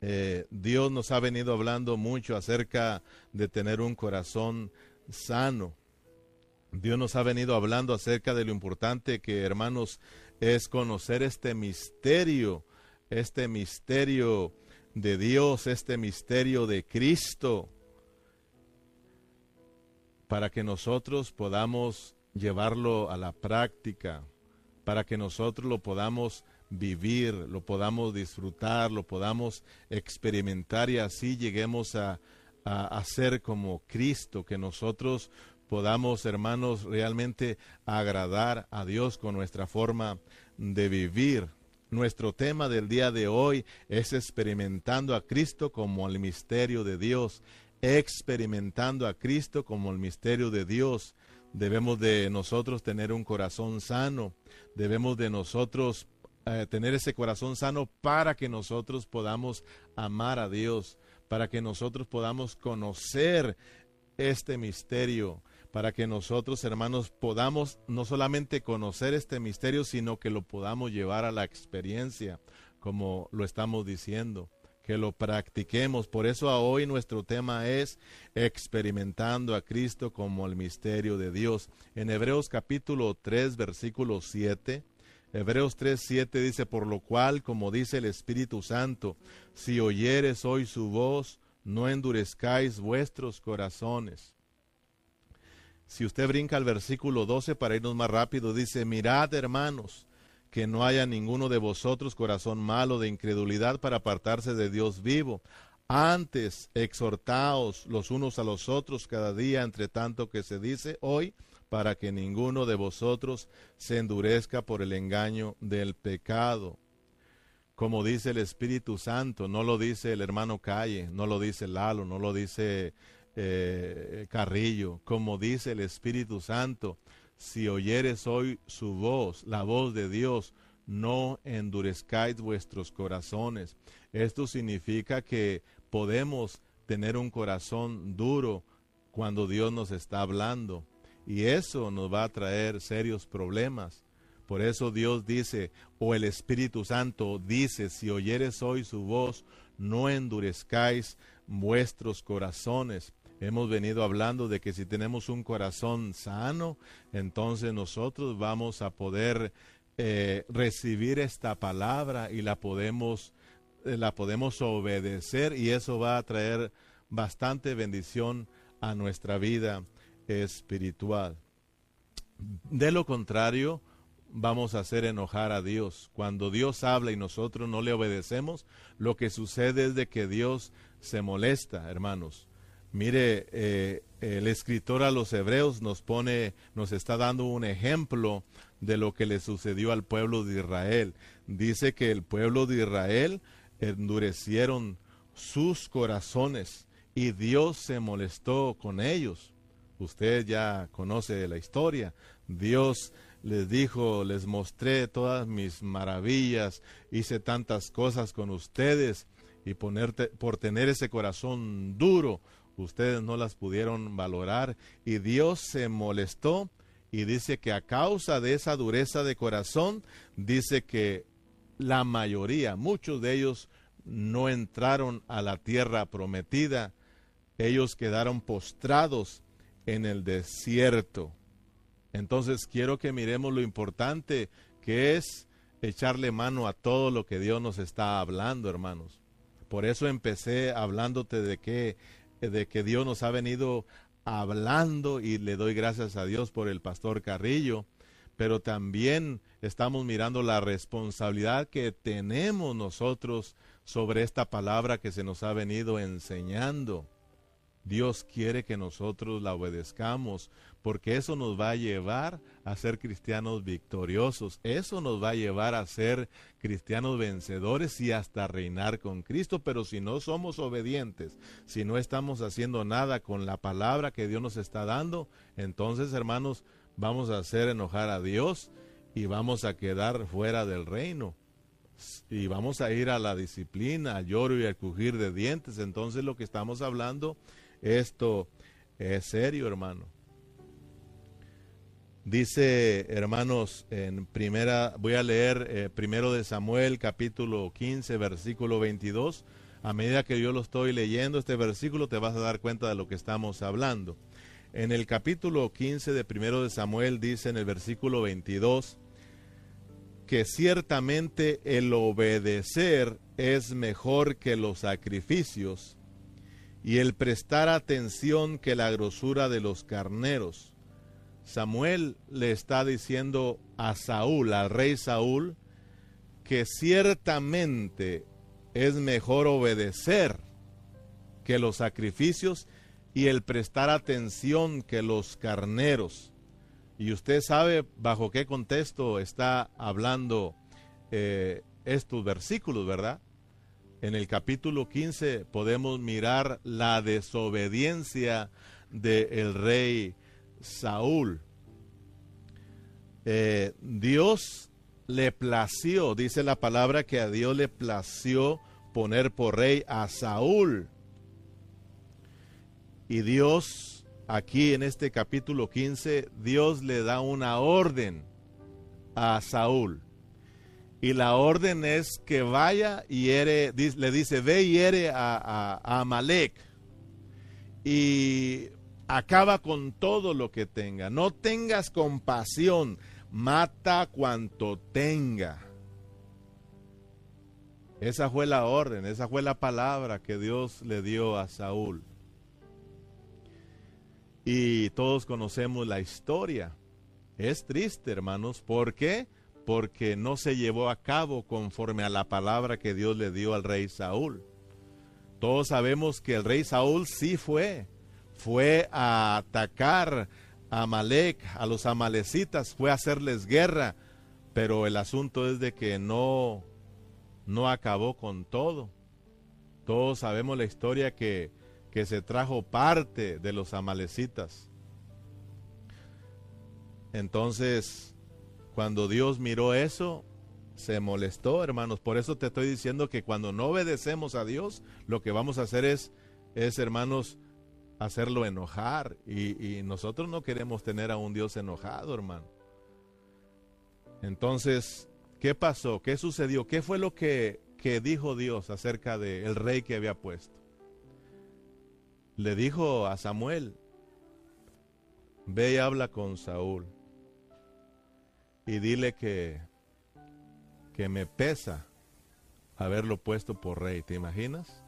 Eh, Dios nos ha venido hablando mucho acerca de tener un corazón sano. Dios nos ha venido hablando acerca de lo importante que, hermanos, es conocer este misterio, este misterio de Dios, este misterio de Cristo, para que nosotros podamos llevarlo a la práctica, para que nosotros lo podamos vivir, lo podamos disfrutar, lo podamos experimentar y así lleguemos a, a, ser como Cristo, que nosotros podamos, hermanos, realmente agradar a Dios con nuestra forma de vivir. Nuestro tema del día de hoy es experimentando a Cristo como el misterio de Dios, experimentando a Cristo como el misterio de Dios. Debemos de nosotros tener un corazón sano, debemos de nosotros eh, tener ese corazón sano para que nosotros podamos amar a Dios, para que nosotros podamos conocer este misterio, para que nosotros, hermanos, podamos no solamente conocer este misterio, sino que lo podamos llevar a la experiencia, como lo estamos diciendo, que lo practiquemos. Por eso hoy nuestro tema es experimentando a Cristo como el misterio de Dios. En Hebreos capítulo 3, versículo 7. Hebreos 3, 7 dice, por lo cual, como dice el Espíritu Santo, si oyeres hoy su voz, no endurezcáis vuestros corazones si usted brinca al versículo 12 para irnos más rápido, dice, mirad hermanos, que no haya ninguno de vosotros corazón malo de incredulidad para apartarse de Dios vivo. Antes exhortaos los unos a los otros cada día, entre tanto que se dice hoy, para que ninguno de vosotros se endurezca por el engaño del pecado. Como dice el Espíritu Santo, no lo dice el hermano Calle, no lo dice Lalo, no lo dice eh, Carrillo, como dice el Espíritu Santo, si oyeres hoy su voz, la voz de Dios, no endurezcáis vuestros corazones. Esto significa que podemos tener un corazón duro cuando Dios nos está hablando y eso nos va a traer serios problemas. Por eso Dios dice, o el Espíritu Santo dice, si oyeres hoy su voz, no endurezcáis vuestros corazones. Hemos venido hablando de que si tenemos un corazón sano, entonces nosotros vamos a poder eh, recibir esta palabra y la podemos, eh, la podemos obedecer y eso va a traer bastante bendición a nuestra vida espiritual. De lo contrario, vamos a hacer enojar a Dios. Cuando Dios habla y nosotros no le obedecemos, lo que sucede es de que Dios se molesta, hermanos. Mire, eh, el escritor a los hebreos nos pone, nos está dando un ejemplo de lo que le sucedió al pueblo de Israel. Dice que el pueblo de Israel endurecieron sus corazones y Dios se molestó con ellos. Usted ya conoce la historia. Dios les dijo, les mostré todas mis maravillas, hice tantas cosas con ustedes y ponerte, por tener ese corazón duro, ustedes no las pudieron valorar y Dios se molestó y dice que a causa de esa dureza de corazón, dice que la mayoría, muchos de ellos no entraron a la tierra prometida, ellos quedaron postrados en el desierto. Entonces quiero que miremos lo importante que es echarle mano a todo lo que Dios nos está hablando, hermanos. Por eso empecé hablándote de que de que Dios nos ha venido hablando y le doy gracias a Dios por el pastor Carrillo, pero también estamos mirando la responsabilidad que tenemos nosotros sobre esta palabra que se nos ha venido enseñando. Dios quiere que nosotros la obedezcamos, porque eso nos va a llevar a ser cristianos victoriosos, eso nos va a llevar a ser cristianos vencedores y hasta reinar con Cristo, pero si no somos obedientes, si no estamos haciendo nada con la palabra que Dios nos está dando, entonces hermanos, vamos a hacer enojar a Dios y vamos a quedar fuera del reino y vamos a ir a la disciplina, al lloro y al crujir de dientes. Entonces lo que estamos hablando esto es serio, hermano. Dice, hermanos, en primera, voy a leer eh, primero de Samuel, capítulo 15, versículo 22. A medida que yo lo estoy leyendo, este versículo, te vas a dar cuenta de lo que estamos hablando. En el capítulo 15 de primero de Samuel dice en el versículo 22 que ciertamente el obedecer es mejor que los sacrificios y el prestar atención que la grosura de los carneros. Samuel le está diciendo a Saúl, al rey Saúl, que ciertamente es mejor obedecer que los sacrificios y el prestar atención que los carneros. Y usted sabe bajo qué contexto está hablando eh, estos versículos, ¿verdad? En el capítulo 15 podemos mirar la desobediencia del rey Saúl. Eh, Dios le plació, dice la palabra que a Dios le plació poner por rey a Saúl. Y Dios, aquí en este capítulo 15, Dios le da una orden a Saúl. Y la orden es que vaya y le dice, ve y hiere a, a Amalek. Y acaba con todo lo que tenga. No tengas compasión, mata cuanto tenga. Esa fue la orden, esa fue la palabra que Dios le dio a Saúl. Y todos conocemos la historia. Es triste, hermanos. ¿Por qué? Porque no se llevó a cabo conforme a la palabra que Dios le dio al rey Saúl. Todos sabemos que el rey Saúl sí fue, fue a atacar a Amalek, a los amalecitas, fue a hacerles guerra, pero el asunto es de que no, no acabó con todo. Todos sabemos la historia que, que se trajo parte de los amalecitas. Entonces, cuando Dios miró eso, se molestó, hermanos. Por eso te estoy diciendo que cuando no obedecemos a Dios, lo que vamos a hacer es, es hermanos, hacerlo enojar. Y, nosotros no queremos tener a un Dios enojado, hermano. Entonces, ¿qué pasó? ¿Qué sucedió? ¿Qué fue lo que, que dijo Dios acerca del rey que había puesto? Le dijo a Samuel, ve y habla con Saúl y dile que, que me pesa haberlo puesto por rey, ¿te imaginas?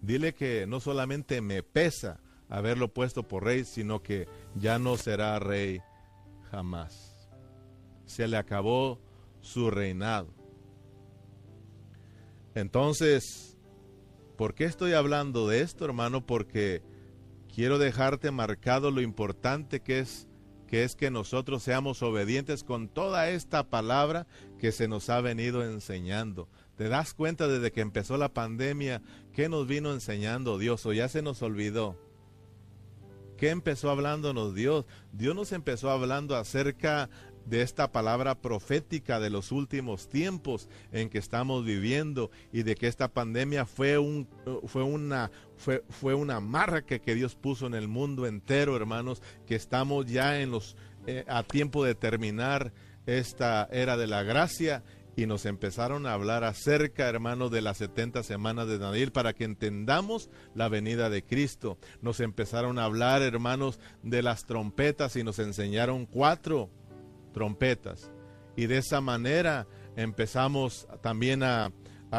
Dile que no solamente me pesa haberlo puesto por rey, sino que ya no será rey jamás. Se le acabó su reinado. Entonces, ¿por qué estoy hablando de esto, hermano? Porque quiero dejarte marcado lo importante que es que es que nosotros seamos obedientes con toda esta palabra que se nos ha venido enseñando. ¿Te das cuenta desde que empezó la pandemia qué nos vino enseñando Dios o ya se nos olvidó? ¿Qué empezó hablándonos Dios? Dios nos empezó hablando acerca de esta palabra profética de los últimos tiempos en que estamos viviendo y de que esta pandemia fue un fue una fue, fue una marca que Dios puso en el mundo entero, hermanos, que estamos ya en los eh, a tiempo de terminar esta era de la gracia y nos empezaron a hablar acerca, hermanos, de las 70 semanas de Daniel para que entendamos la venida de Cristo. Nos empezaron a hablar, hermanos, de las trompetas y nos enseñaron cuatro trompetas. Y de esa manera empezamos también a,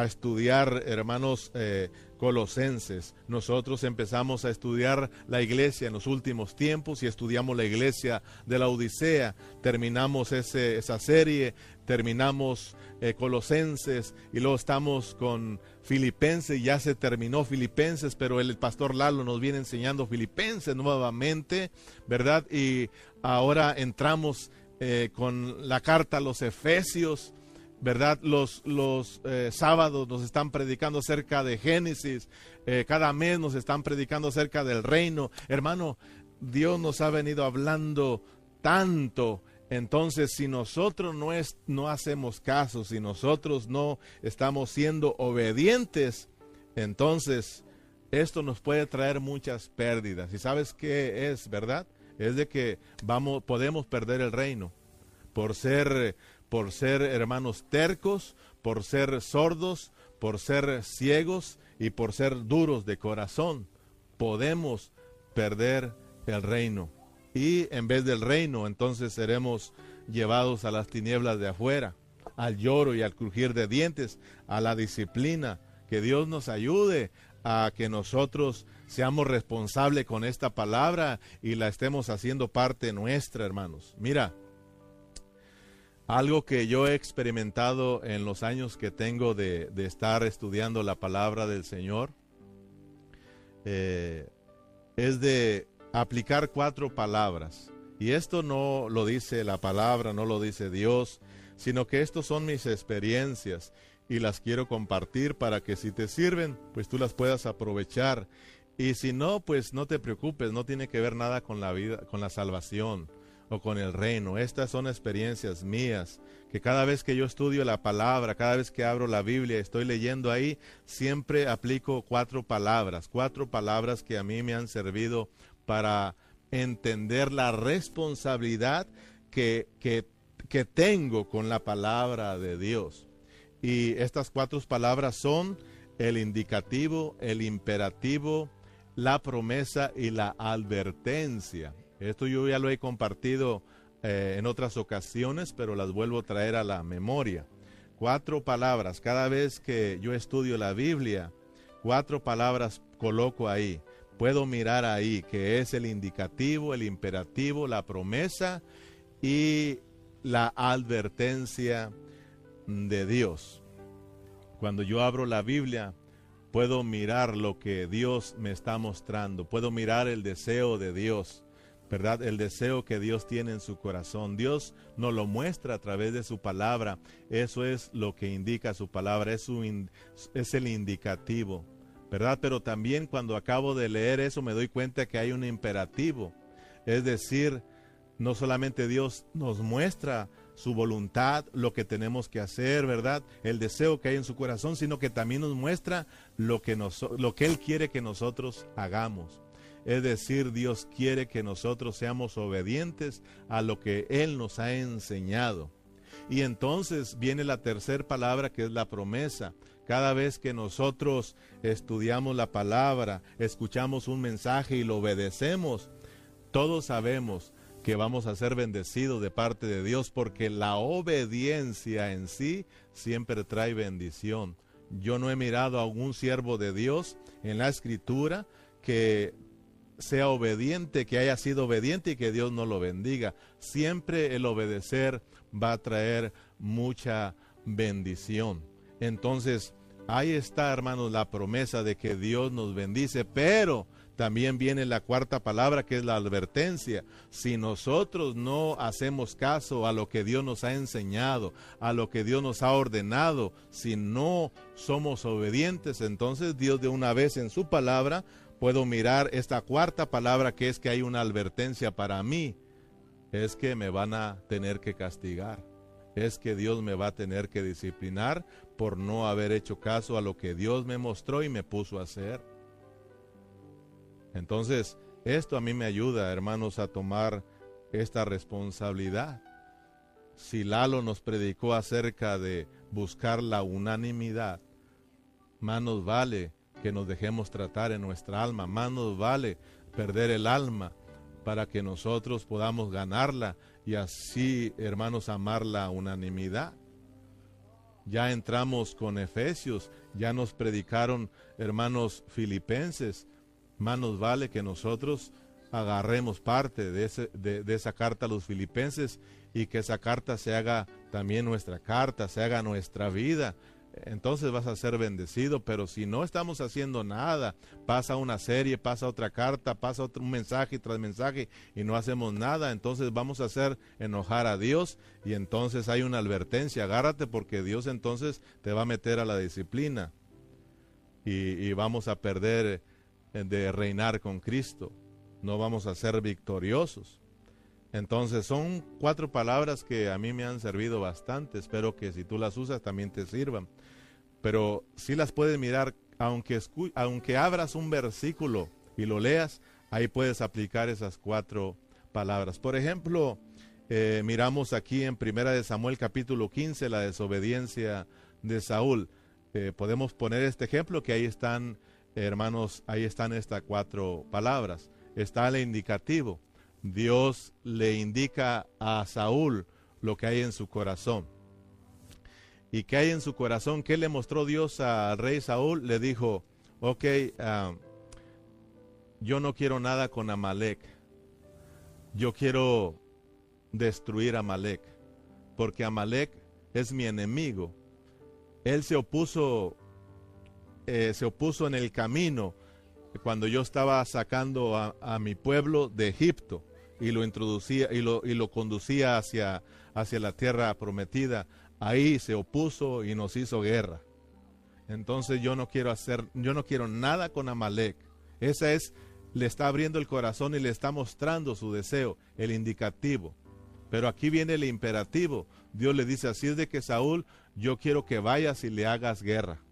estudiar, hermanos eh, colosenses. Nosotros empezamos a estudiar la iglesia en los últimos tiempos y estudiamos la iglesia de la Odisea. Terminamos ese, esa serie, terminamos eh, colosenses y luego estamos con filipenses. Ya se terminó filipenses, pero el pastor Lalo nos viene enseñando filipenses nuevamente, ¿verdad? Y ahora entramos eh, con la carta a los Efesios, ¿verdad? Los, los eh, sábados nos están predicando acerca de Génesis, eh, cada mes nos están predicando acerca del reino. Hermano, Dios nos ha venido hablando tanto. Entonces, si nosotros no, es, no hacemos caso, si nosotros no estamos siendo obedientes, entonces esto nos puede traer muchas pérdidas. ¿Y sabes qué es, verdad? Es de que vamos, podemos perder el reino por ser, por ser hermanos tercos, por ser sordos, por ser ciegos y por ser duros de corazón, podemos perder el reino. Y en vez del reino, entonces seremos llevados a las tinieblas de afuera, al lloro y al crujir de dientes, a la disciplina. Que Dios nos ayude a que nosotros seamos responsables con esta palabra y la estemos haciendo parte nuestra, hermanos. Mira, algo que yo he experimentado en los años que tengo de, estar estudiando la palabra del Señor eh, es de aplicar cuatro palabras. Y esto no lo dice la palabra, no lo dice Dios, sino que estos son mis experiencias y las quiero compartir para que si te sirven, pues tú las puedas aprovechar. Y si no, pues no te preocupes, no tiene que ver nada con la vida, con la salvación o con el reino. Estas son experiencias mías, que cada vez que yo estudio la palabra, cada vez que abro la Biblia, estoy leyendo ahí, siempre aplico cuatro palabras, cuatro palabras que a mí me han servido para entender la responsabilidad que, que, que tengo con la palabra de Dios. Y estas cuatro palabras son el indicativo, el imperativo, la promesa y la advertencia. Esto yo ya lo he compartido eh, en otras ocasiones, pero las vuelvo a traer a la memoria. Cuatro palabras, cada vez que yo estudio la Biblia, cuatro palabras coloco ahí. Puedo mirar ahí que es el indicativo, el imperativo, la promesa y la advertencia de Dios. Cuando yo abro la Biblia, puedo mirar lo que Dios me está mostrando, puedo mirar el deseo de Dios ¿verdad? El deseo que Dios tiene en su corazón. Dios nos lo muestra a través de su palabra. Eso es lo que indica su palabra, es, es el indicativo, ¿verdad? Pero también cuando acabo de leer eso me doy cuenta que hay un imperativo. Es decir, no solamente Dios nos muestra su voluntad, lo que tenemos que hacer, ¿verdad? El deseo que hay en su corazón, sino que también nos muestra lo que, nos, lo que Él quiere que nosotros hagamos. Es decir, Dios quiere que nosotros seamos obedientes a lo que Él nos ha enseñado. Y entonces viene la tercera palabra que es la promesa. Cada vez que nosotros estudiamos la palabra, escuchamos un mensaje y lo obedecemos, todos sabemos que vamos a ser bendecidos de parte de Dios porque la obediencia en sí siempre trae bendición. Yo no he mirado a algún siervo de Dios en la escritura que sea obediente, que haya sido obediente y que Dios no lo bendiga. Siempre el obedecer va a traer mucha bendición. Entonces, ahí está, hermanos, la promesa de que Dios nos bendice, pero también viene la cuarta palabra que es la advertencia. Si nosotros no hacemos caso a lo que Dios nos ha enseñado, a lo que Dios nos ha ordenado, si no somos obedientes, entonces Dios de una vez en su palabra puedo mirar esta cuarta palabra que es que hay una advertencia para mí. Es que me van a tener que castigar. Es que Dios me va a tener que disciplinar por no haber hecho caso a lo que Dios me mostró y me puso a hacer. Entonces, esto a mí me ayuda, hermanos, a tomar esta responsabilidad. Si Lalo nos predicó acerca de buscar la unanimidad, más nos vale que nos dejemos tratar en nuestra alma. Más nos vale perder el alma para que nosotros podamos ganarla y así, hermanos, amar la unanimidad. Ya entramos con Efesios, ya nos predicaron hermanos filipenses. Más nos vale que nosotros agarremos parte de, esa carta a los filipenses y que esa carta se haga también nuestra carta, se haga nuestra vida, entonces vas a ser bendecido, pero si no estamos haciendo nada, pasa una serie, pasa otra carta, pasa otro, un mensaje tras mensaje y no hacemos nada, entonces vamos a hacer enojar a Dios y entonces hay una advertencia, agárrate porque Dios entonces te va a meter a la disciplina y, vamos a perder de reinar con Cristo, no vamos a ser victoriosos. Entonces son cuatro palabras que a mí me han servido bastante. Espero que si tú las usas también te sirvan pero si las puedes mirar, aunque, aunque abras un versículo y lo leas, ahí puedes aplicar esas cuatro palabras. Por ejemplo, eh, miramos aquí en Primera de Samuel capítulo 15 la desobediencia de Saúl. eh, podemos poner este ejemplo que ahí están, hermanos, ahí están estas cuatro palabras. Está el indicativo. Dios le indica a Saúl lo que hay en su corazón. ¿Y qué hay en su corazón? ¿Qué le mostró Dios al rey Saúl? Le dijo, ok, ah, yo no quiero nada con Amalek. Yo quiero destruir a Amalek, porque Amalek es mi enemigo. Él se opuso, eh, se opuso en el camino cuando yo estaba sacando a, mi pueblo de Egipto y lo introducía y lo, y lo conducía hacia, hacia la tierra prometida. Ahí se opuso y nos hizo guerra. Entonces yo no quiero hacer, yo no quiero nada con Amalek. Esa es, le está abriendo el corazón y le está mostrando su deseo, el indicativo. Pero aquí viene el imperativo. Dios le dice, así es de que Saúl, yo quiero que vayas y le hagas guerra.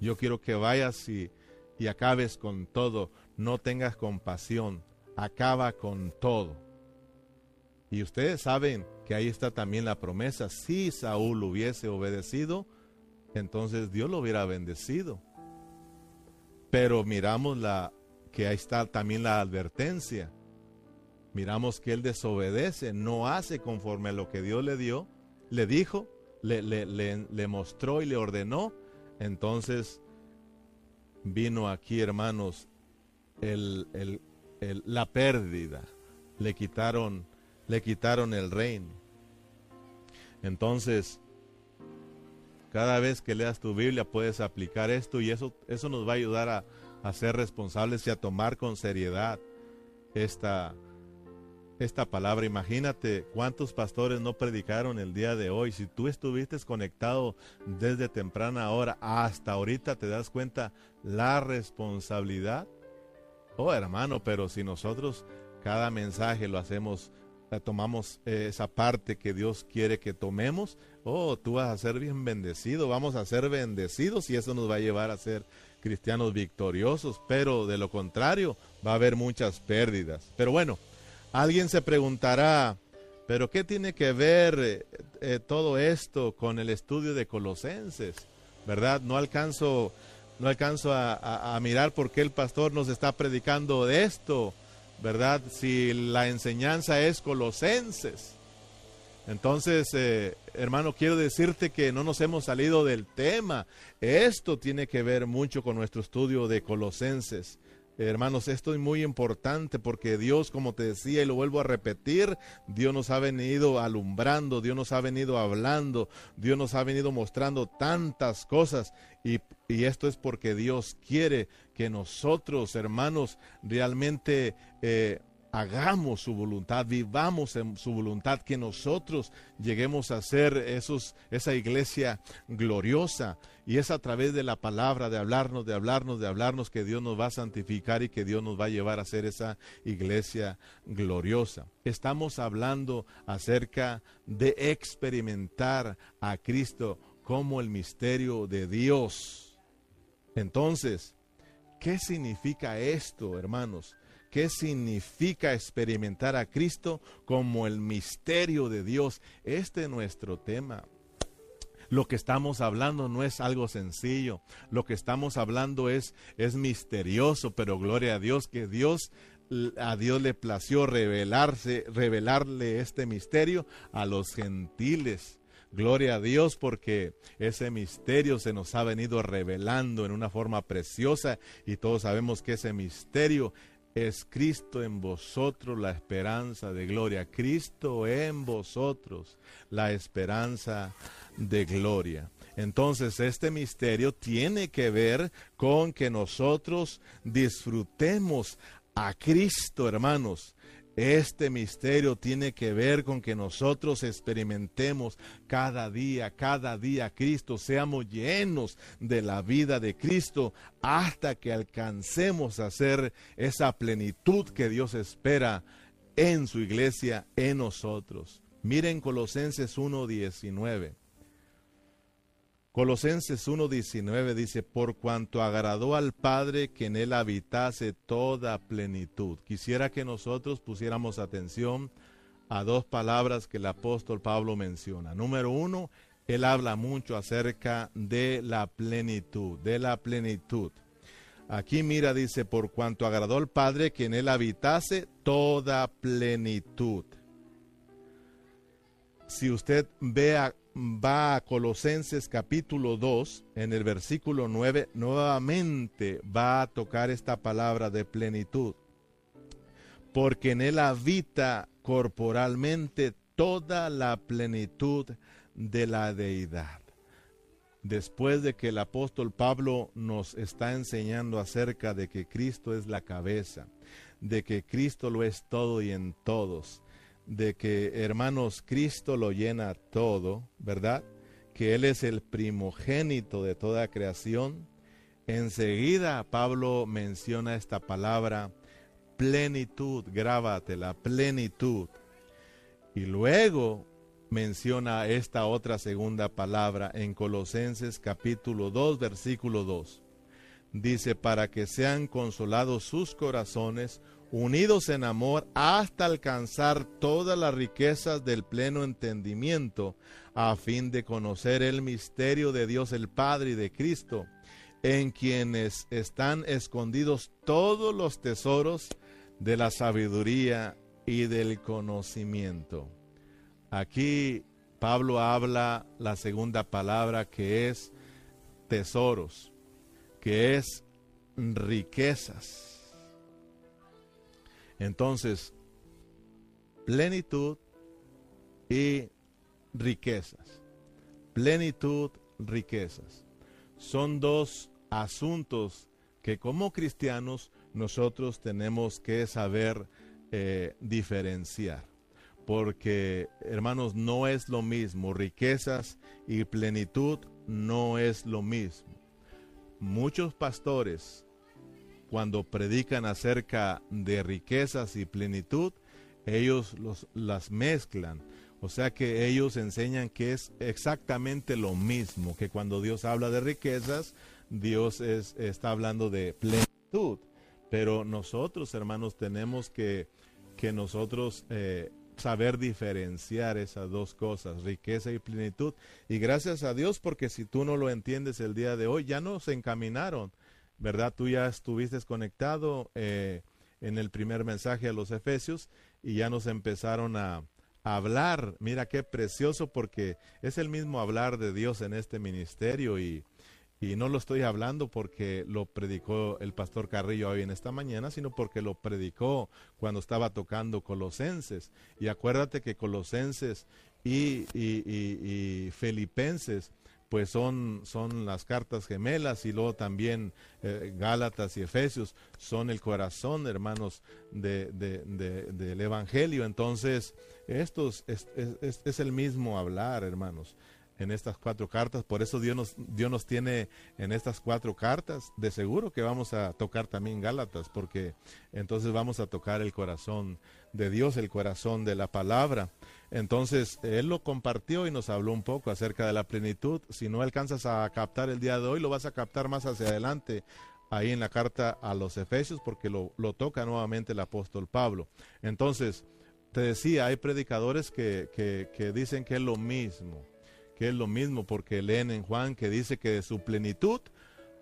Yo quiero que vayas y, y acabes con todo. No tengas compasión. Acaba con todo. Y ustedes saben que ahí está también la promesa. Si Saúl hubiese obedecido, entonces Dios lo hubiera bendecido. Pero miramos la que ahí está también la advertencia. Miramos que él desobedece, no hace conforme a lo que Dios le dio, le dijo, le, le, mostró y le ordenó. Entonces vino aquí, hermanos, el, la pérdida. Le quitaron, le quitaron el reino. Entonces, cada vez que leas tu Biblia puedes aplicar esto y eso, eso nos va a ayudar a, a ser responsables y a tomar con seriedad esta, esta palabra. Imagínate cuántos pastores no predicaron el día de hoy. Si tú estuviste conectado desde temprana hora hasta ahorita, te das cuenta la responsabilidad. Oh, hermano, pero si nosotros cada mensaje lo hacemos, tomamos eh, esa parte que Dios quiere que tomemos, oh, tú vas a ser bien bendecido, vamos a ser bendecidos y eso nos va a llevar a ser cristianos victoriosos, pero de lo contrario va a haber muchas pérdidas. Pero bueno, Alguien se preguntará, pero ¿qué tiene que ver eh, eh, todo esto con el estudio de Colosenses? ¿Verdad? No alcanzo, no alcanzo a, mirar por qué el pastor nos está predicando de esto, ¿verdad? Si la enseñanza es Colosenses. Entonces, eh, hermano, quiero decirte que no nos hemos salido del tema. Esto tiene que ver mucho con nuestro estudio de Colosenses. Hermanos, esto es muy importante porque Dios, como te decía y lo vuelvo a repetir, Dios nos ha venido alumbrando, Dios nos ha venido hablando, Dios nos ha venido mostrando tantas cosas y, esto es porque Dios quiere que nosotros, hermanos, realmente... Eh, hagamos su voluntad, vivamos en su voluntad, que nosotros lleguemos a ser esos, esa iglesia gloriosa. Y es a través de la palabra, de hablarnos, de hablarnos, de hablarnos, que Dios nos va a santificar y que Dios nos va a llevar a ser esa iglesia gloriosa. Estamos hablando acerca de experimentar a Cristo como el misterio de Dios. Entonces, ¿qué significa esto, hermanos? Qué significa experimentar a Cristo como el misterio de Dios. Este es nuestro tema. Lo que estamos hablando no es algo sencillo. Lo que estamos hablando es, es misterioso, pero gloria a Dios que Dios a Dios le plació revelarse, revelarle este misterio a los gentiles. Gloria a Dios porque ese misterio se nos ha venido revelando en una forma preciosa y todos sabemos que ese misterio es Cristo en vosotros la esperanza de gloria. Cristo en vosotros la esperanza de gloria. Entonces este misterio tiene que ver con que nosotros disfrutemos a Cristo, hermanos, este misterio tiene que ver con que nosotros experimentemos cada día, cada día Cristo, seamos llenos de la vida de Cristo hasta que alcancemos a ser esa plenitud que Dios espera en su iglesia, en nosotros. Miren Colosenses 1.19. Colosenses 1.19 dice, por cuanto agradó al Padre que en él habitase toda plenitud. Quisiera que nosotros pusiéramos atención a dos palabras que el apóstol Pablo menciona. Número uno, él habla mucho acerca de la plenitud, de la plenitud. Aquí mira, dice, por cuanto agradó al Padre que en él habitase toda plenitud. Si usted vea, va a Colosenses capítulo 2, en el versículo 9, nuevamente va a tocar esta palabra de plenitud. Porque en él habita corporalmente toda la plenitud de la deidad después de que el apóstol Pablo nos está enseñando acerca de que Cristo es la cabeza, de que Cristo lo es todo y en todos, de que hermanos Cristo lo llena todo, ¿verdad? Que Él es el primogénito de toda creación. Enseguida Pablo menciona esta palabra plenitud, grábatela, plenitud. Y luego menciona esta otra segunda palabra en Colosenses capítulo 2 versículo 2. Dice, para que sean consolados sus corazones, unidos en amor, hasta alcanzar todas las riquezas del pleno entendimiento, a fin de conocer el misterio de Dios el Padre y de Cristo, en quienes están escondidos todos los tesoros de la sabiduría y del conocimiento. Aquí Pablo habla la segunda palabra que es tesoros, que es riquezas. Entonces, plenitud y riquezas. Plenitud, riquezas. Son dos asuntos que como cristianos nosotros tenemos que saber eh, diferenciar porque hermanos, no es lo mismo, riquezas y plenitud no es lo mismo. Muchos pastores, cuando predican acerca de riquezas y plenitud, ellos los, las mezclan. O sea que ellos enseñan que es exactamente lo mismo, que cuando Dios habla de riquezas, Dios está hablando de plenitud. Pero nosotros, hermanos, tenemos que, que nosotros eh, saber diferenciar esas dos cosas, riqueza y plenitud. Y gracias a Dios porque si tú no lo entiendes el día de hoy, ya nos encaminaron, ¿verdad? Tú ya estuviste conectado eh, en el primer mensaje a los Efesios y ya nos empezaron a, hablar. Mira qué precioso porque es el mismo hablar de Dios en este ministerio y y no lo estoy hablando porque lo predicó el pastor Carrillo hoy en esta mañana, sino porque lo predicó cuando estaba tocando Colosenses. Y acuérdate que Colosenses y, y, Filipenses pues son, son las cartas gemelas y luego también eh, Gálatas y Efesios son el corazón, hermanos, de, del Evangelio. Entonces, estos es, es el mismo hablar, hermanos en estas cuatro cartas. Por eso Dios nos, Dios nos tiene en estas cuatro cartas. De seguro que vamos a tocar también Gálatas, porque entonces vamos a tocar el corazón de Dios, el corazón de la palabra. Entonces, Él lo compartió y nos habló un poco acerca de la plenitud. Si no alcanzas a captar el día de hoy, lo vas a captar más hacia adelante ahí en la carta a los Efesios, porque lo, lo toca nuevamente el apóstol Pablo. Entonces, te decía, hay predicadores que, que, que dicen que es lo mismo que es lo mismo porque leen en Juan que dice que de su plenitud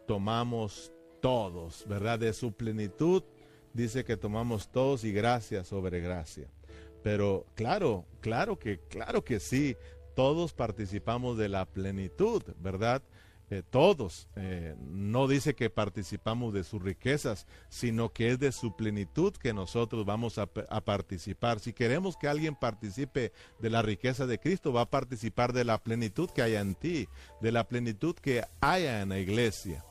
tomamos todos, ¿verdad? De su plenitud dice que tomamos todos y gracia sobre gracia. Pero claro, claro que, claro que sí, todos participamos de la plenitud, ¿verdad? Eh, todos. Eh, no dice que participamos de sus riquezas, sino que es de su plenitud que nosotros vamos a, participar. Si queremos que alguien participe de la riqueza de Cristo, va a participar de la plenitud que haya en ti, de la plenitud que haya en la iglesia.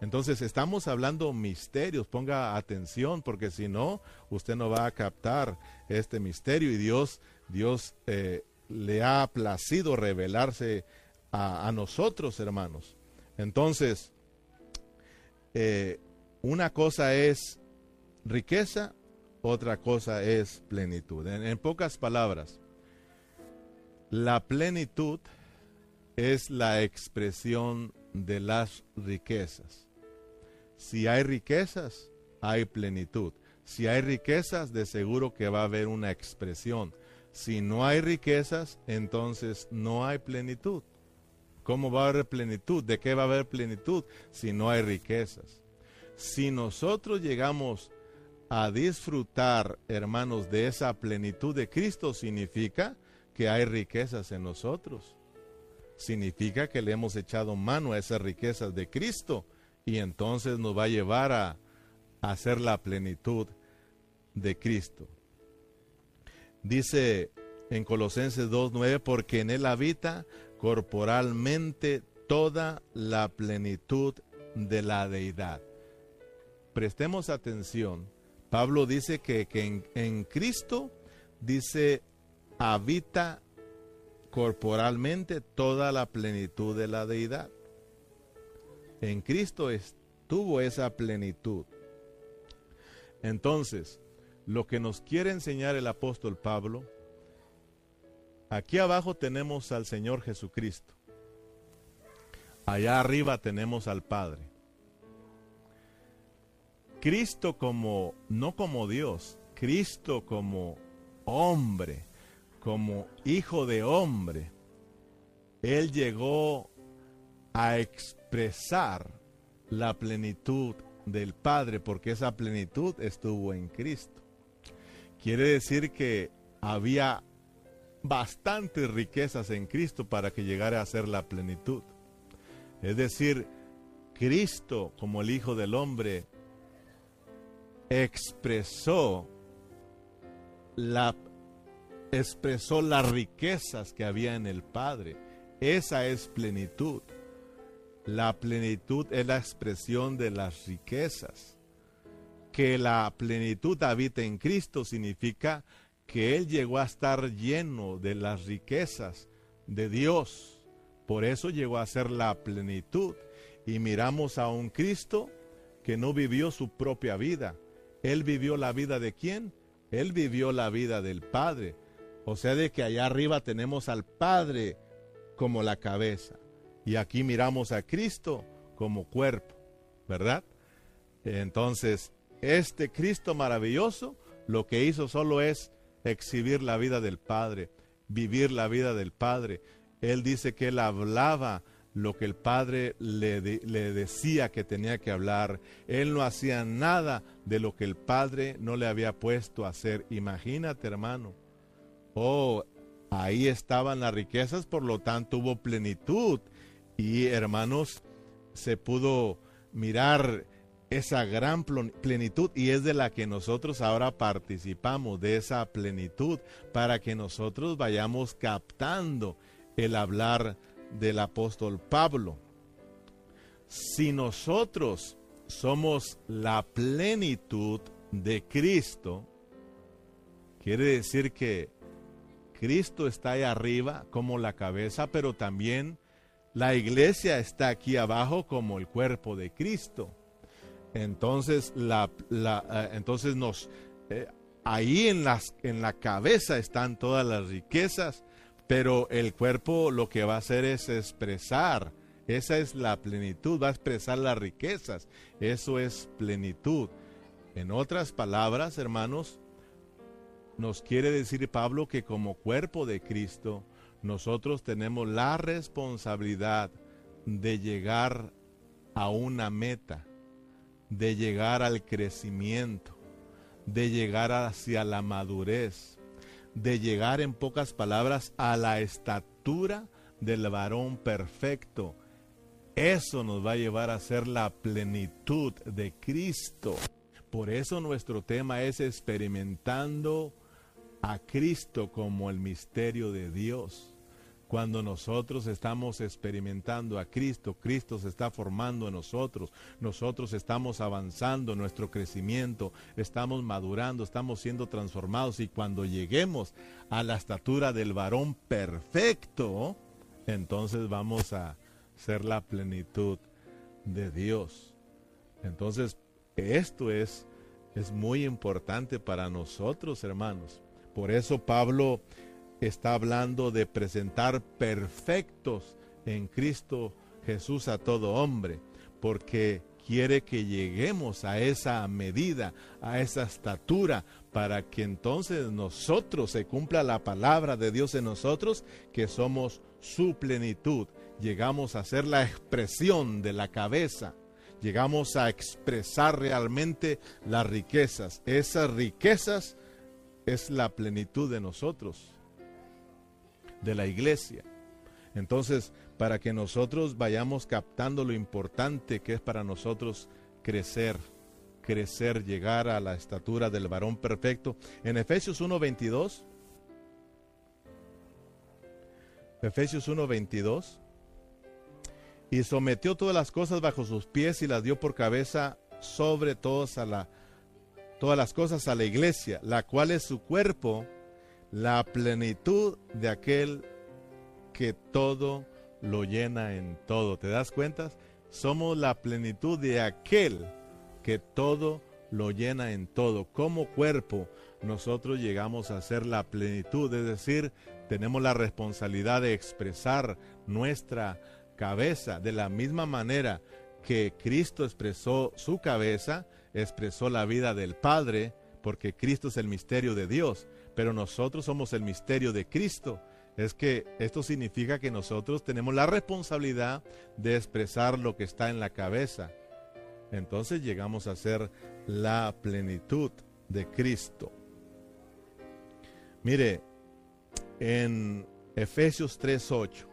Entonces estamos hablando misterios, ponga atención porque si no, usted no va a captar este misterio y Dios, Dios eh, le ha placido revelarse a nosotros, hermanos. Entonces, eh, una cosa es riqueza, otra cosa es plenitud. En, pocas palabras, la plenitud es la expresión de las riquezas. Si hay riquezas, hay plenitud. Si hay riquezas, de seguro que va a haber una expresión. Si no hay riquezas, entonces no hay plenitud. ¿Cómo va a haber plenitud? ¿De qué va a haber plenitud si no hay riquezas? Si nosotros llegamos a disfrutar, hermanos, de esa plenitud de Cristo, significa que hay riquezas en nosotros. Significa que le hemos echado mano a esas riquezas de Cristo y entonces nos va a llevar a, hacer la plenitud de Cristo. Dice en Colosenses 2.9, porque en Él habita corporalmente toda la plenitud de la deidad. Prestemos atención. Pablo dice que, en, en Cristo, dice, habita corporalmente toda la plenitud de la deidad. En Cristo estuvo esa plenitud. Entonces, lo que nos quiere enseñar el apóstol Pablo, aquí abajo tenemos al Señor Jesucristo. Allá arriba tenemos al Padre. Cristo como, no como Dios, Cristo como hombre, como hijo de hombre, Él llegó a expresar la plenitud del Padre, porque esa plenitud estuvo en Cristo. Quiere decir que había bastantes riquezas en Cristo para que llegara a ser la plenitud. Es decir, Cristo como el Hijo del Hombre expresó la expresó las riquezas que había en el Padre. Esa es plenitud. La plenitud es la expresión de las riquezas. Que la plenitud habita en Cristo significa que Él llegó a estar lleno de las riquezas de Dios. Por eso llegó a ser la plenitud. Y miramos a un Cristo que no vivió su propia vida. Él vivió la vida de quién? Él vivió la vida del Padre. O sea, de que allá arriba tenemos al Padre como la cabeza. Y aquí miramos a Cristo como cuerpo, ¿verdad? Entonces, este Cristo maravilloso lo que hizo solo es exhibir la vida del Padre, vivir la vida del Padre. Él dice que él hablaba lo que el Padre le, le, decía que tenía que hablar. Él no hacía nada de lo que el Padre no le había puesto a hacer. Imagínate, hermano. Oh, ahí estaban las riquezas, por lo tanto hubo plenitud y hermanos, se pudo mirar esa gran plenitud y es de la que nosotros ahora participamos, de esa plenitud, para que nosotros vayamos captando el hablar del apóstol Pablo. Si nosotros somos la plenitud de Cristo, quiere decir que Cristo está ahí arriba como la cabeza, pero también la iglesia está aquí abajo como el cuerpo de Cristo. Entonces, la, eh, entonces nos, eh, ahí en, las, en la cabeza están todas las riquezas, pero el cuerpo lo que va a hacer es expresar. Esa es la plenitud, va a expresar las riquezas. Eso es plenitud. En otras palabras, hermanos, nos quiere decir Pablo que como cuerpo de Cristo, nosotros tenemos la responsabilidad de llegar a una meta, de llegar al crecimiento, de llegar hacia la madurez, de llegar en pocas palabras a la estatura del varón perfecto. Eso nos va a llevar a ser la plenitud de Cristo. Por eso nuestro tema es experimentando a Cristo como el misterio de Dios. Cuando nosotros estamos experimentando a Cristo, Cristo se está formando en nosotros, nosotros estamos avanzando nuestro crecimiento, estamos madurando, estamos siendo transformados y cuando lleguemos a la estatura del varón perfecto, entonces vamos a ser la plenitud de Dios. Entonces, esto es, es muy importante para nosotros, hermanos. Por eso Pablo está hablando de presentar perfectos en Cristo Jesús a todo hombre, porque quiere que lleguemos a esa medida, a esa estatura, para que entonces nosotros se cumpla la palabra de Dios en nosotros, que somos su plenitud. llegamos a ser la expresión de la cabeza, llegamos a expresar realmente las riquezas. Esas riquezas es la plenitud de nosotros, de la iglesia. Entonces, para que nosotros vayamos captando lo importante que es para nosotros crecer, crecer, llegar a la estatura del varón perfecto. En Efesios 1:22, Efesios 1:22, y sometió todas las cosas bajo sus pies y las dio por cabeza sobre todos a la, todas las cosas a la iglesia, la cual es su cuerpo, la plenitud de aquel que todo lo llena en todo. ¿Te das cuenta? Somos la plenitud de aquel que todo lo llena en todo. Como cuerpo, nosotros llegamos a ser la plenitud, es decir, tenemos la responsabilidad de expresar nuestra cabeza de la misma manera que Cristo expresó su cabeza, expresó la vida del Padre, porque Cristo es el misterio de Dios, pero nosotros somos el misterio de Cristo es que esto significa que nosotros tenemos la responsabilidad de expresar lo que está en la cabeza. Entonces llegamos a ser la plenitud de Cristo. Mire, en Efesios 3:8.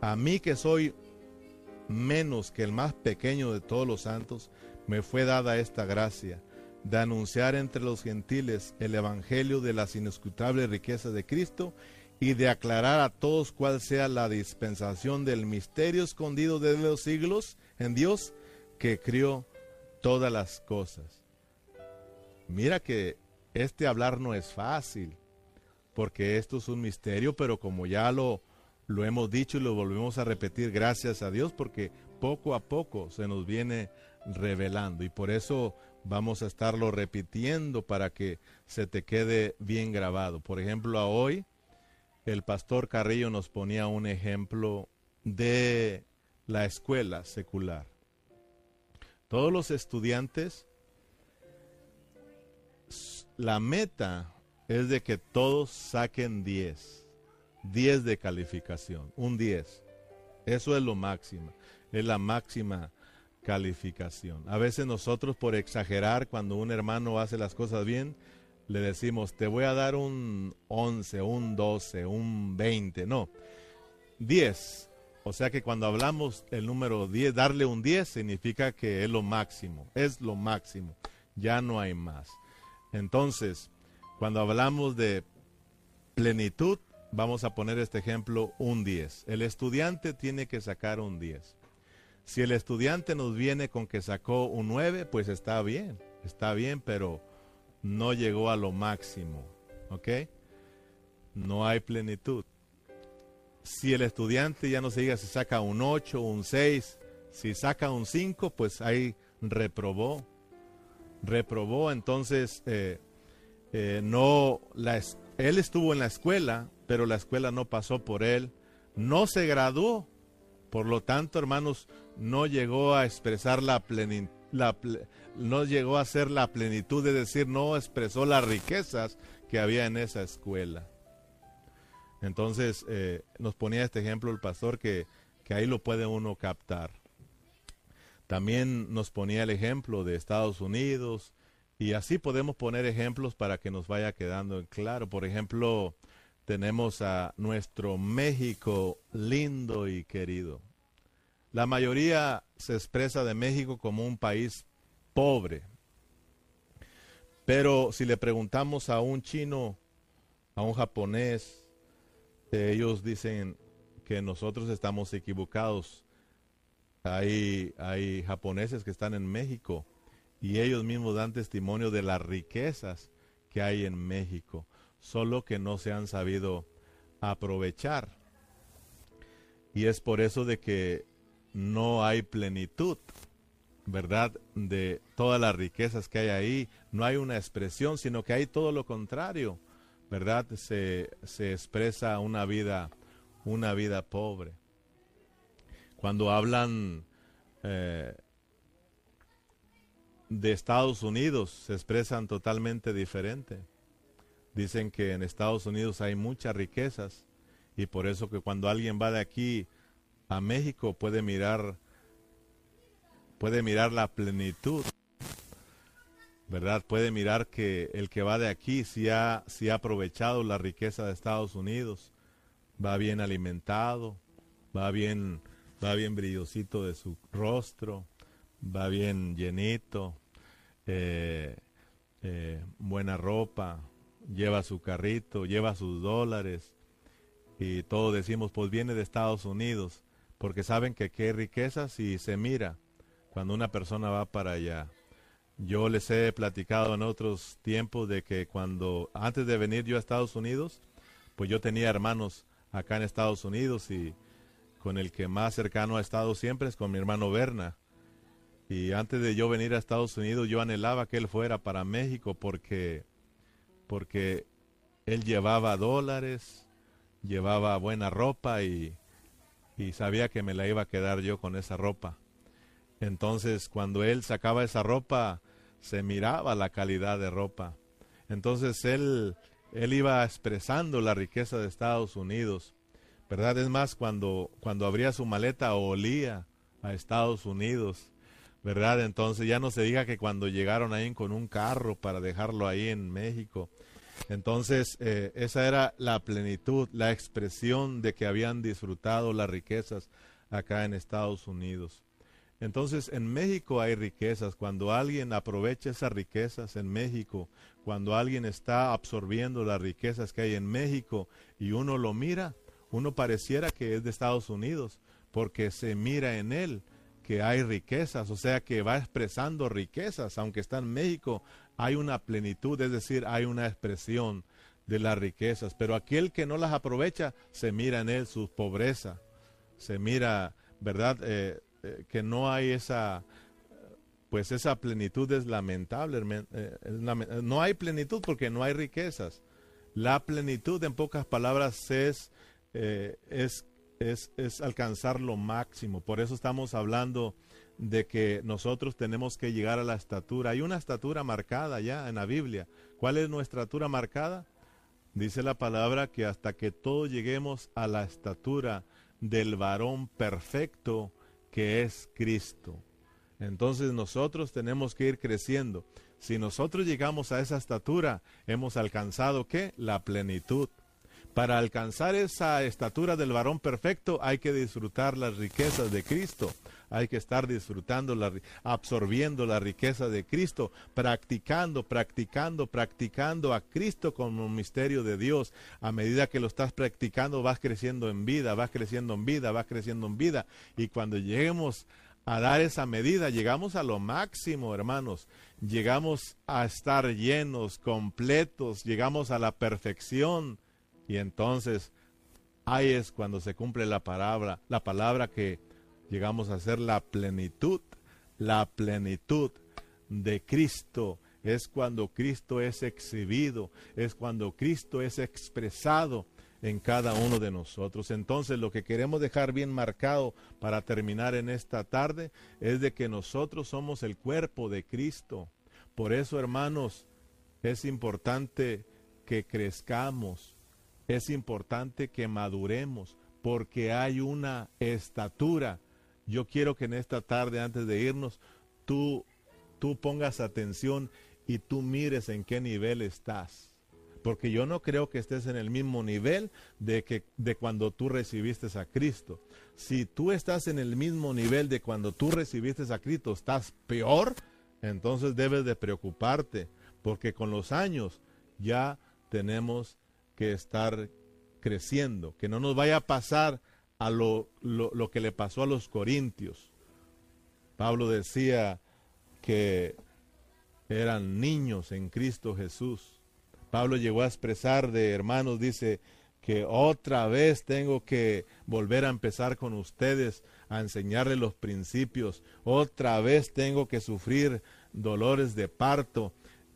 A mí que soy menos que el más pequeño de todos los santos, me fue dada esta gracia de anunciar entre los gentiles el Evangelio de las inescrutables riquezas de Cristo y de aclarar a todos cuál sea la dispensación del misterio escondido desde los siglos en Dios que crió todas las cosas. Mira que este hablar no es fácil, porque esto es un misterio, pero como ya lo lo hemos dicho y lo volvemos a repetir, gracias a Dios, porque poco a poco se nos viene revelando y por eso vamos a estarlo repitiendo para que se te quede bien grabado. Por ejemplo, hoy el pastor Carrillo nos ponía un ejemplo de la escuela secular. Todos los estudiantes, la meta es de que todos saquen 10. 10 de calificación, un 10. Eso es lo máximo, es la máxima calificación. A veces nosotros por exagerar, cuando un hermano hace las cosas bien, le decimos, te voy a dar un 11, un 12, un 20. No, 10. O sea que cuando hablamos el número 10, darle un 10 significa que es lo máximo, es lo máximo, ya no hay más. Entonces, cuando hablamos de plenitud, vamos a poner este ejemplo, un 10. El estudiante tiene que sacar un 10. Si el estudiante nos viene con que sacó un 9, pues está bien, está bien, pero no llegó a lo máximo, ¿ok? No hay plenitud. Si el estudiante ya no se diga si saca un 8, un 6, si saca un 5, pues ahí reprobó. Reprobó, entonces eh, eh, no la, él estuvo en la escuela, pero la escuela no pasó por él, no se graduó. Por lo tanto, hermanos, no llegó a expresar la plenitud, no llegó a ser la plenitud de decir, no expresó las riquezas que había en esa escuela. Entonces, eh, nos ponía este ejemplo el pastor que, que ahí lo puede uno captar. También nos ponía el ejemplo de Estados Unidos y así podemos poner ejemplos para que nos vaya quedando en claro. Por ejemplo, tenemos a nuestro México lindo y querido. La mayoría se expresa de México como un país pobre. Pero si le preguntamos a un chino, a un japonés, ellos dicen que nosotros estamos equivocados. Hay, hay japoneses que están en México y ellos mismos dan testimonio de las riquezas que hay en México solo que no se han sabido aprovechar. Y es por eso de que no hay plenitud, ¿verdad? De todas las riquezas que hay ahí. No hay una expresión, sino que hay todo lo contrario, ¿verdad? Se, se expresa una vida, una vida pobre. Cuando hablan, eh, de Estados Unidos se expresan totalmente diferente. Dicen que en Estados Unidos hay muchas riquezas y por eso que cuando alguien va de aquí a México puede mirar puede mirar la plenitud. ¿Verdad? Puede mirar que el que va de aquí si ha, si ha aprovechado la riqueza de Estados Unidos, va bien alimentado, va bien, va bien brillosito de su rostro, va bien llenito, eh, eh, buena ropa, lleva su carrito, lleva sus dólares y todos decimos, pues viene de Estados Unidos, porque saben que qué riqueza si se mira cuando una persona va para allá. Yo les he platicado en otros tiempos de que cuando, antes de venir yo a Estados Unidos, pues yo tenía hermanos acá en Estados Unidos y con el que más cercano ha estado siempre es con mi hermano Berna. Y antes de yo venir a Estados Unidos, yo anhelaba que él fuera para México porque, porque él llevaba dólares, llevaba buena ropa y, y sabía que me la iba a quedar yo con esa ropa. Entonces, cuando él sacaba esa ropa, se miraba la calidad de ropa. Entonces, él, él iba expresando la riqueza de Estados Unidos. ¿Verdad? Es más, cuando, cuando abría su maleta olía a Estados Unidos. ¿Verdad? Entonces ya no se diga que cuando llegaron ahí con un carro para dejarlo ahí en México. Entonces eh, esa era la plenitud, la expresión de que habían disfrutado las riquezas acá en Estados Unidos. Entonces en México hay riquezas. Cuando alguien aprovecha esas riquezas en México, cuando alguien está absorbiendo las riquezas que hay en México y uno lo mira, uno pareciera que es de Estados Unidos, porque se mira en él que hay riquezas, o sea que va expresando riquezas, aunque está en México, hay una plenitud, es decir, hay una expresión de las riquezas, pero aquel que no las aprovecha, se mira en él su pobreza, se mira, ¿verdad? Eh, eh, que no hay esa, pues esa plenitud es lamentable, eh, no hay plenitud porque no hay riquezas. La plenitud, en pocas palabras, es, es es, alcanzar lo máximo. Por eso estamos hablando de que nosotros tenemos que llegar a la estatura. Hay una estatura marcada ya en la Biblia. ¿Cuál es nuestra estatura marcada? Dice la palabra que hasta que todos lleguemos a la estatura del varón perfecto que es Cristo. Entonces nosotros tenemos que ir creciendo. Si nosotros llegamos a esa estatura, hemos alcanzado qué? La plenitud. Para alcanzar esa estatura del varón perfecto hay que disfrutar las riquezas de Cristo. Hay que estar disfrutando, la, absorbiendo la riqueza de Cristo, practicando, practicando, practicando a Cristo como un misterio de Dios. A medida que lo estás practicando, vas creciendo en vida, vas creciendo en vida, vas creciendo en vida. Y cuando lleguemos a dar esa medida, llegamos a lo máximo, hermanos. Llegamos a estar llenos, completos, llegamos a la perfección y entonces ahí es cuando se cumple la palabra, la palabra que llegamos a ser la plenitud, la plenitud de Cristo. Es cuando Cristo es exhibido, es cuando Cristo es expresado en cada uno de nosotros. Entonces lo que queremos dejar bien marcado para terminar en esta tarde es de que nosotros somos el cuerpo de Cristo. Por eso, hermanos, es importante que crezcamos, es importante que maduremos porque hay una estatura. Yo quiero que en esta tarde, antes de irnos, tú, tú pongas atención y tú mires en qué nivel estás. Porque yo no creo que estés en el mismo nivel de, que, de cuando tú recibiste a Cristo. Si tú estás en el mismo nivel de cuando tú recibiste a Cristo, estás peor, entonces debes de preocuparte. Porque con los años ya tenemos que estar creciendo, que no nos vaya a pasar a lo, lo, que le pasó a los corintios. Pablo decía que eran niños en Cristo Jesús. Pablo llegó a expresar de hermanos, dice, que otra vez tengo que volver a empezar con ustedes, a enseñarles los principios, otra vez tengo que sufrir dolores de parto,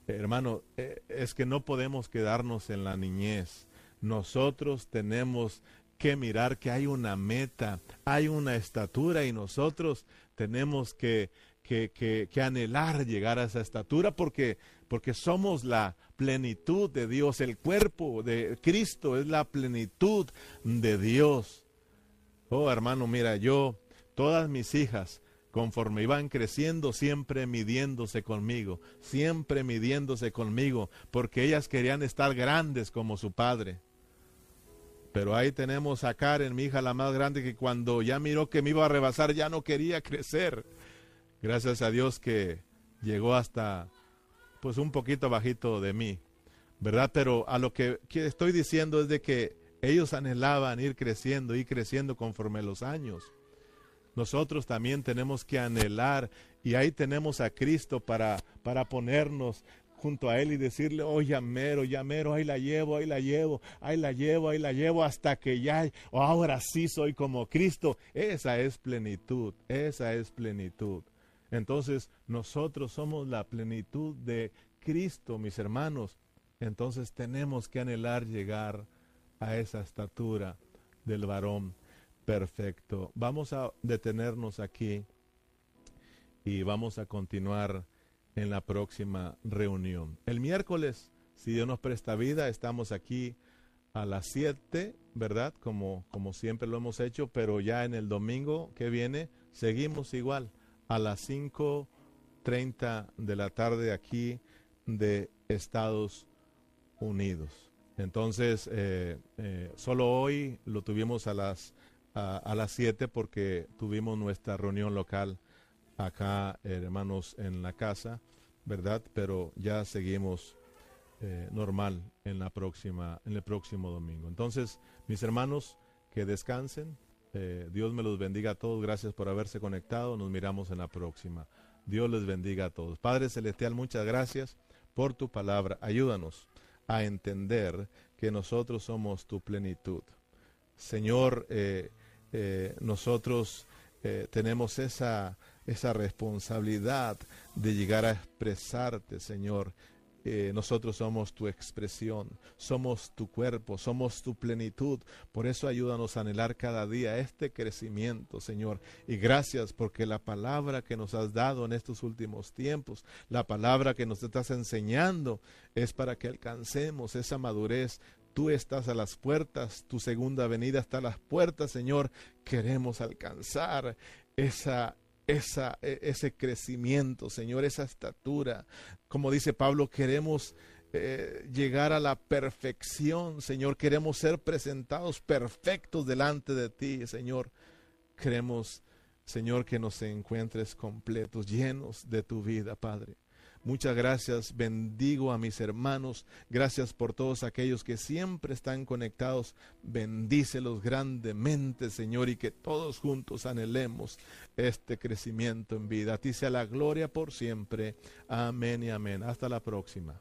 hermano, eh, es que no podemos quedarnos en la niñez. Nosotros tenemos que mirar que hay una meta, hay una estatura y nosotros tenemos que, que, anhelar llegar a esa estatura porque, porque somos la plenitud de Dios. El cuerpo de Cristo es la plenitud de Dios. Oh hermano, mira, yo, todas mis hijas, conforme iban creciendo, siempre midiéndose conmigo, siempre midiéndose conmigo, porque ellas querían estar grandes como su padre. Pero ahí tenemos a Karen, mi hija la más grande, que cuando ya miró que me iba a rebasar, ya no quería crecer. Gracias a Dios que llegó hasta, pues un poquito bajito de mí, ¿verdad? Pero a lo que, estoy diciendo es de que ellos anhelaban ir creciendo, y creciendo conforme los años. Nosotros también tenemos que anhelar y ahí tenemos a Cristo para, para ponernos junto a Él y decirle, oh, llamero, llamero, ahí la llevo, ahí la llevo, ahí la llevo, ahí la llevo, hasta que ya, oh, ahora sí soy como Cristo. Esa es plenitud, esa es plenitud. Entonces, nosotros somos la plenitud de Cristo, mis hermanos. Entonces tenemos que anhelar llegar a esa estatura del varón perfecto. Vamos a detenernos aquí y vamos a continuar en la próxima reunión. El miércoles, si Dios nos presta vida, estamos aquí a las 7, ¿verdad? Como, como siempre lo hemos hecho, pero ya en el domingo que viene seguimos igual a las 5.30 de la tarde aquí de Estados Unidos. Entonces, eh, eh, solo hoy lo tuvimos a las, a, las 7 porque tuvimos nuestra reunión local acá, hermanos, en la casa, ¿verdad? Pero ya seguimos eh, normal en, la próxima, en el próximo domingo. Entonces, mis hermanos, que descansen. Eh, Dios me los bendiga a todos. Gracias por haberse conectado. Nos miramos en la próxima. Dios les bendiga a todos. Padre Celestial, muchas gracias por tu palabra. Ayúdanos a entender que nosotros somos tu plenitud. Señor, eh, nosotros tenemos esa esa responsabilidad de llegar a expresarte, Señor. Eh, nosotros somos tu expresión, somos tu cuerpo, somos tu plenitud. Por eso ayúdanos a anhelar cada día este crecimiento, Señor. Y gracias porque la palabra que nos has dado en estos últimos tiempos, la palabra que nos estás enseñando, es para que alcancemos esa madurez Tú estás a las puertas, tu segunda venida está a las puertas, Señor. Queremos alcanzar esa esa, e, ese crecimiento, Señor, esa estatura. Como dice Pablo, queremos eh, llegar a la perfección, Señor. Queremos ser presentados perfectos delante de ti, Señor. Queremos, Señor, que nos encuentres completos, llenos de tu vida, Padre. Muchas gracias, bendigo a mis hermanos, gracias por todos aquellos que siempre están conectados, bendícelos grandemente, Señor, y que todos juntos anhelemos este crecimiento en vida. A ti sea la gloria por siempre. Amén y amén. Hasta la próxima.